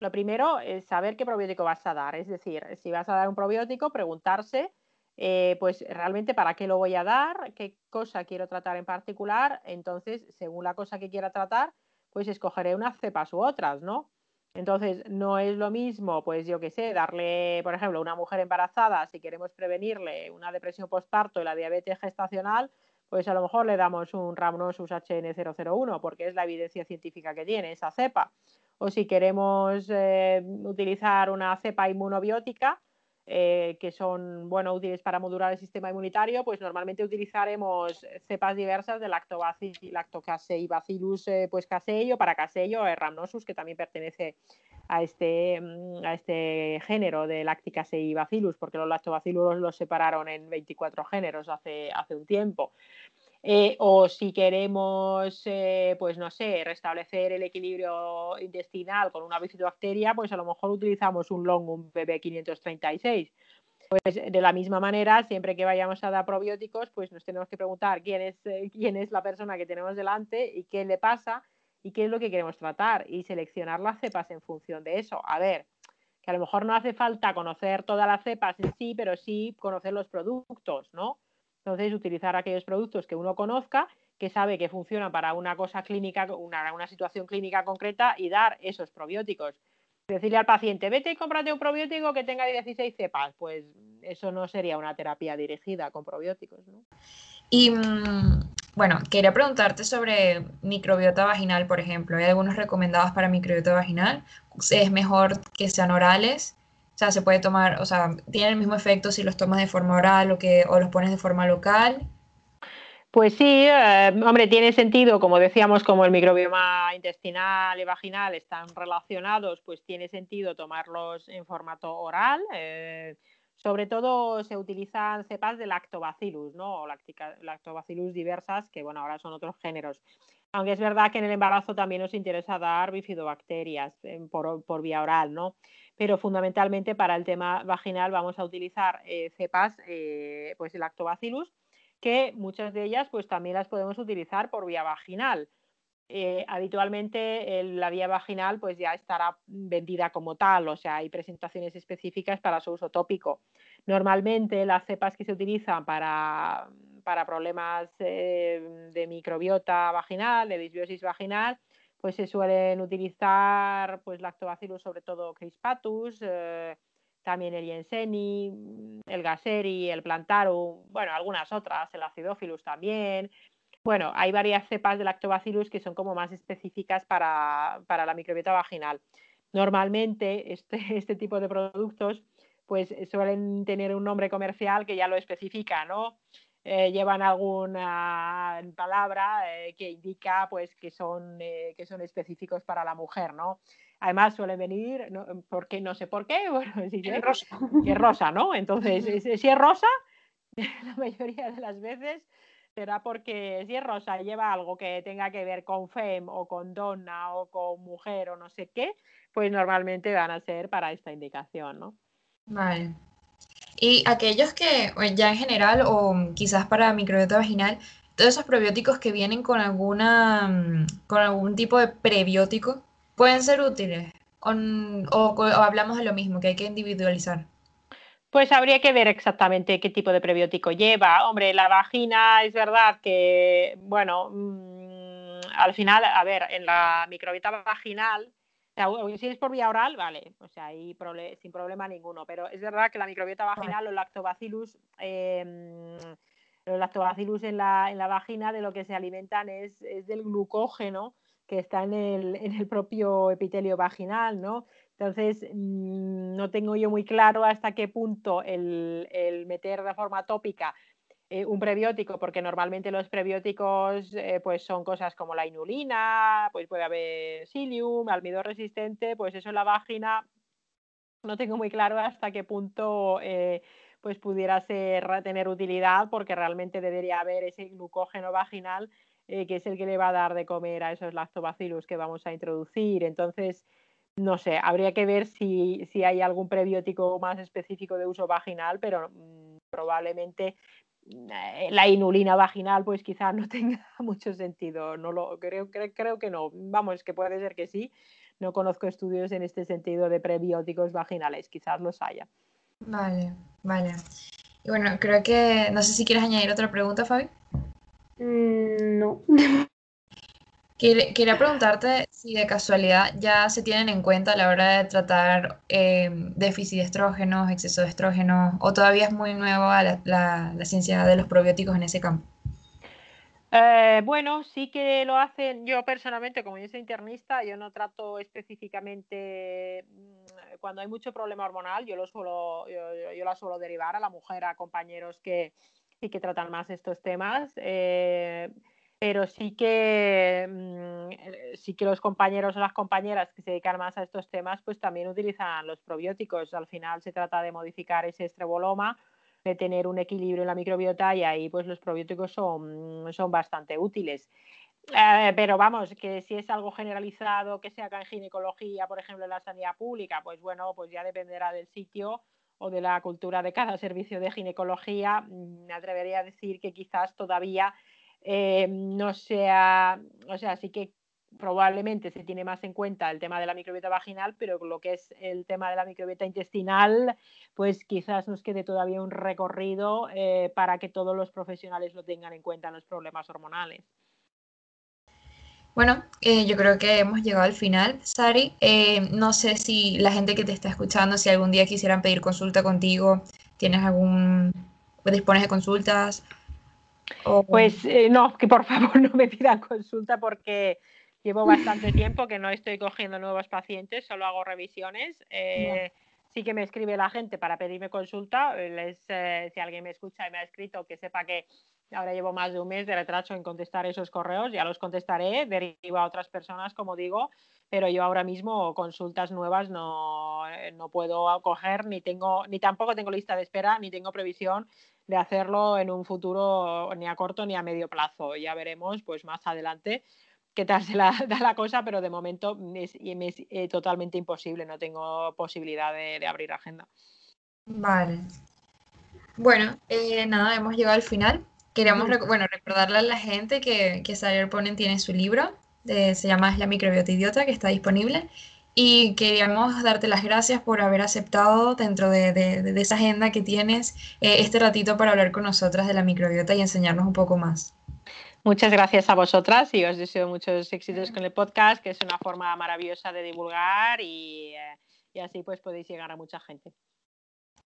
lo primero es saber qué probiótico vas a dar, es decir, si vas a dar un probiótico, preguntarse, eh, pues realmente para qué lo voy a dar, qué cosa quiero tratar en particular, entonces según la cosa que quiera tratar, pues escogeré unas cepas u otras, ¿no? Entonces, no es lo mismo, pues yo qué sé, darle, por ejemplo, a una mujer embarazada, si queremos prevenirle una depresión postparto y la diabetes gestacional, pues a lo mejor le damos un Rhamnosus HN001, porque es la evidencia científica que tiene esa cepa. O si queremos eh, utilizar una cepa inmunobiótica, eh, que son bueno, útiles para modular el sistema inmunitario, pues normalmente utilizaremos cepas diversas de lactobacillus eh, pues casei o para casello o rhamnosus, que también pertenece a este, mm, a este género de Lacticasei bacillus, porque los lactobacillus los separaron en 24 géneros hace, hace un tiempo. Eh, o si queremos, eh, pues no sé, restablecer el equilibrio intestinal con una bifidobacteria, pues a lo mejor utilizamos un Longum BB536. Pues de la misma manera, siempre que vayamos a dar probióticos, pues nos tenemos que preguntar quién es, eh, quién es la persona que tenemos delante y qué le pasa y qué es lo que queremos tratar y seleccionar las cepas en función de eso. A ver, que a lo mejor no hace falta conocer todas las cepas en sí, pero sí conocer los productos, ¿no? Entonces, utilizar aquellos productos que uno conozca, que sabe que funcionan para una cosa clínica, una, situación clínica concreta y dar esos probióticos. Decirle al paciente, vete y cómprate un probiótico que tenga 16 cepas, pues eso no sería una terapia dirigida con probióticos. Y mm, bueno, quería preguntarte sobre microbiota vaginal, por ejemplo. ¿Hay algunos recomendados para microbiota vaginal? ¿Es mejor que sean orales? Se puede tomar, o sea, tiene el mismo efecto si los tomas de forma oral o, que, o los pones de forma local. Pues sí, eh, hombre, tiene sentido, como decíamos, como el microbioma intestinal y vaginal están relacionados, pues tiene sentido tomarlos en formato oral. Eh, sobre todo se utilizan cepas de lactobacillus, ¿no? O lactobacillus diversas, que bueno, ahora son otros géneros. Aunque es verdad que en el embarazo también nos interesa dar bifidobacterias eh, por, por vía oral, ¿no? Pero fundamentalmente para el tema vaginal vamos a utilizar eh, cepas, eh, pues lactobacillus, que muchas de ellas pues también las podemos utilizar por vía vaginal. Eh, habitualmente la vía vaginal pues ya estará vendida como tal, o sea, hay presentaciones específicas para su uso tópico. Normalmente las cepas que se utilizan para, para problemas de microbiota vaginal, de disbiosis vaginal, pues se suelen utilizar pues lactobacillus, sobre todo crispatus, eh, también el Jenseni, el Gaseri, el Plantarum, bueno, algunas otras, el Acidophilus también. Bueno, hay varias cepas de lactobacillus que son como más específicas para, la microbiota vaginal. Normalmente este, [laughs] este tipo de productos pues suelen tener un nombre comercial que ya lo especifica, ¿no? Eh, llevan alguna palabra eh, que indica pues que son, eh, que son específicos para la mujer, ¿no? Además suelen venir, no, porque no sé por qué, [laughs] bueno, si es rosa. Que es rosa, ¿no? Entonces, si es rosa, [laughs] la mayoría de las veces será porque si es rosa lleva algo que tenga que ver con fem o con donna o con mujer o no sé qué, pues normalmente van a ser para esta indicación, ¿no? Vale. Y aquellos que ya en general o quizás para microbiota vaginal, todos esos probióticos que vienen con alguna mm, con algún tipo de prebiótico pueden ser útiles o, hablamos de lo mismo que hay que individualizar. Pues habría que ver exactamente qué tipo de prebiótico lleva. Hombre, la vagina es verdad que, bueno, mm, al final, a ver, en la microbiota vaginal si es por vía oral, vale, o sea, ahí sin problema ninguno. Pero es verdad que la microbiota vaginal, los lactobacillus, em, los lactobacillus en la, en la vagina de lo que se alimentan es, del glucógeno que está en el, en el propio epitelio vaginal, ¿no? Entonces, mm, no tengo yo muy claro hasta qué punto el, el meter de forma tópica eh, un prebiótico, porque normalmente los prebióticos eh, pues son cosas como la inulina, pues puede haber psyllium, almidón resistente, pues eso en la vagina no tengo muy claro hasta qué punto eh, pues pudiera ser tener utilidad, porque realmente debería haber ese glucógeno vaginal que es el que le va a dar de comer a esos lactobacillus que vamos a introducir. Entonces, no sé, habría que ver si, si hay algún prebiótico más específico de uso vaginal, pero mm, probablemente la inulina vaginal pues quizás no [laughs] tenga mucho sentido, no lo creo, creo, que no, vamos, que puede ser que sí, no conozco estudios en este sentido de prebióticos vaginales, quizás los haya. Vale, vale. Y bueno, creo que, no sé si quieres añadir otra pregunta, Fabi. Mm, no. Quería preguntarte si de casualidad ya se tienen en cuenta a la hora de tratar eh, déficit de estrógenos, exceso de estrógenos, o todavía es muy nueva la, ciencia de los probióticos en ese campo. Eh, bueno, sí que lo hacen. Yo personalmente, como yo soy internista, yo no trato específicamente mm, cuando hay mucho problema hormonal, yo, lo suelo, yo, la suelo derivar a la mujer, a compañeros que que tratan más estos temas. Eh, pero sí que, mm, sí que los compañeros o las compañeras que se dedican más a estos temas, pues también utilizan los probióticos. Al final se trata de modificar ese estreboloma, de tener un equilibrio en la microbiota y ahí pues los probióticos son, son bastante útiles. Eh, pero vamos, que si es algo generalizado que se haga en ginecología, por ejemplo, en la sanidad pública, pues bueno, pues ya dependerá del sitio o de la cultura de cada servicio de ginecología. Mm, me atrevería a decir que quizás todavía eh, no sea, o sea, sí que probablemente se tiene más en cuenta el tema de la microbiota vaginal, pero lo que es el tema de la microbiota intestinal, pues quizás nos quede todavía un recorrido eh, para que todos los profesionales lo tengan en cuenta en los problemas hormonales. Bueno, eh, yo creo que hemos llegado al final, Sari. no sé si la gente que te está escuchando, si algún día quisieran pedir consulta contigo, tienes algún, dispones de consultas pues eh, no, que por favor no me pidan consulta porque llevo bastante [laughs] tiempo que no estoy cogiendo nuevos pacientes, solo hago revisiones. Eh, sí que me escribe la gente para pedirme consulta. Les, eh, si alguien me escucha y me ha escrito, que sepa que ahora llevo más de un mes de retraso en contestar esos correos, ya los contestaré, derivo a otras personas, como digo, pero yo ahora mismo consultas nuevas no, no puedo coger, ni tengo, ni tampoco tengo lista de espera, ni tengo previsión de hacerlo en un futuro ni a corto ni a medio plazo. Ya veremos pues más adelante qué tal se la, [laughs] da la cosa, pero de momento es, es eh, totalmente imposible, no tengo posibilidad de, abrir agenda. Vale. Bueno, eh, nada, hemos llegado al final. Queríamos bueno, recordarle a la gente que, que Sariel Ponen tiene su libro, se llama Es la microbiota idiota, que está disponible y queríamos darte las gracias por haber aceptado dentro de, esa agenda que tienes eh, este ratito para hablar con nosotras de la microbiota y enseñarnos un poco más. Muchas gracias a vosotras y os deseo muchos éxitos con el podcast, que es una forma maravillosa de divulgar y, eh, así pues podéis llegar a mucha gente.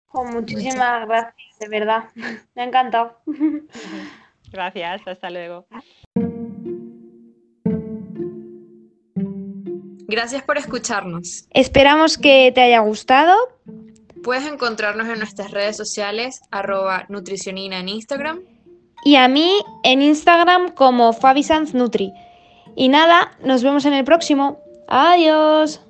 Con muchísimas gracias, de verdad. [laughs] Me ha encantado. [laughs] Gracias, hasta luego. Gracias por escucharnos. Esperamos que te haya gustado. Puedes encontrarnos en nuestras redes sociales, arroba nutricionina en Instagram. Y a mí en Instagram como Nutri. Y nada, nos vemos en el próximo. Adiós.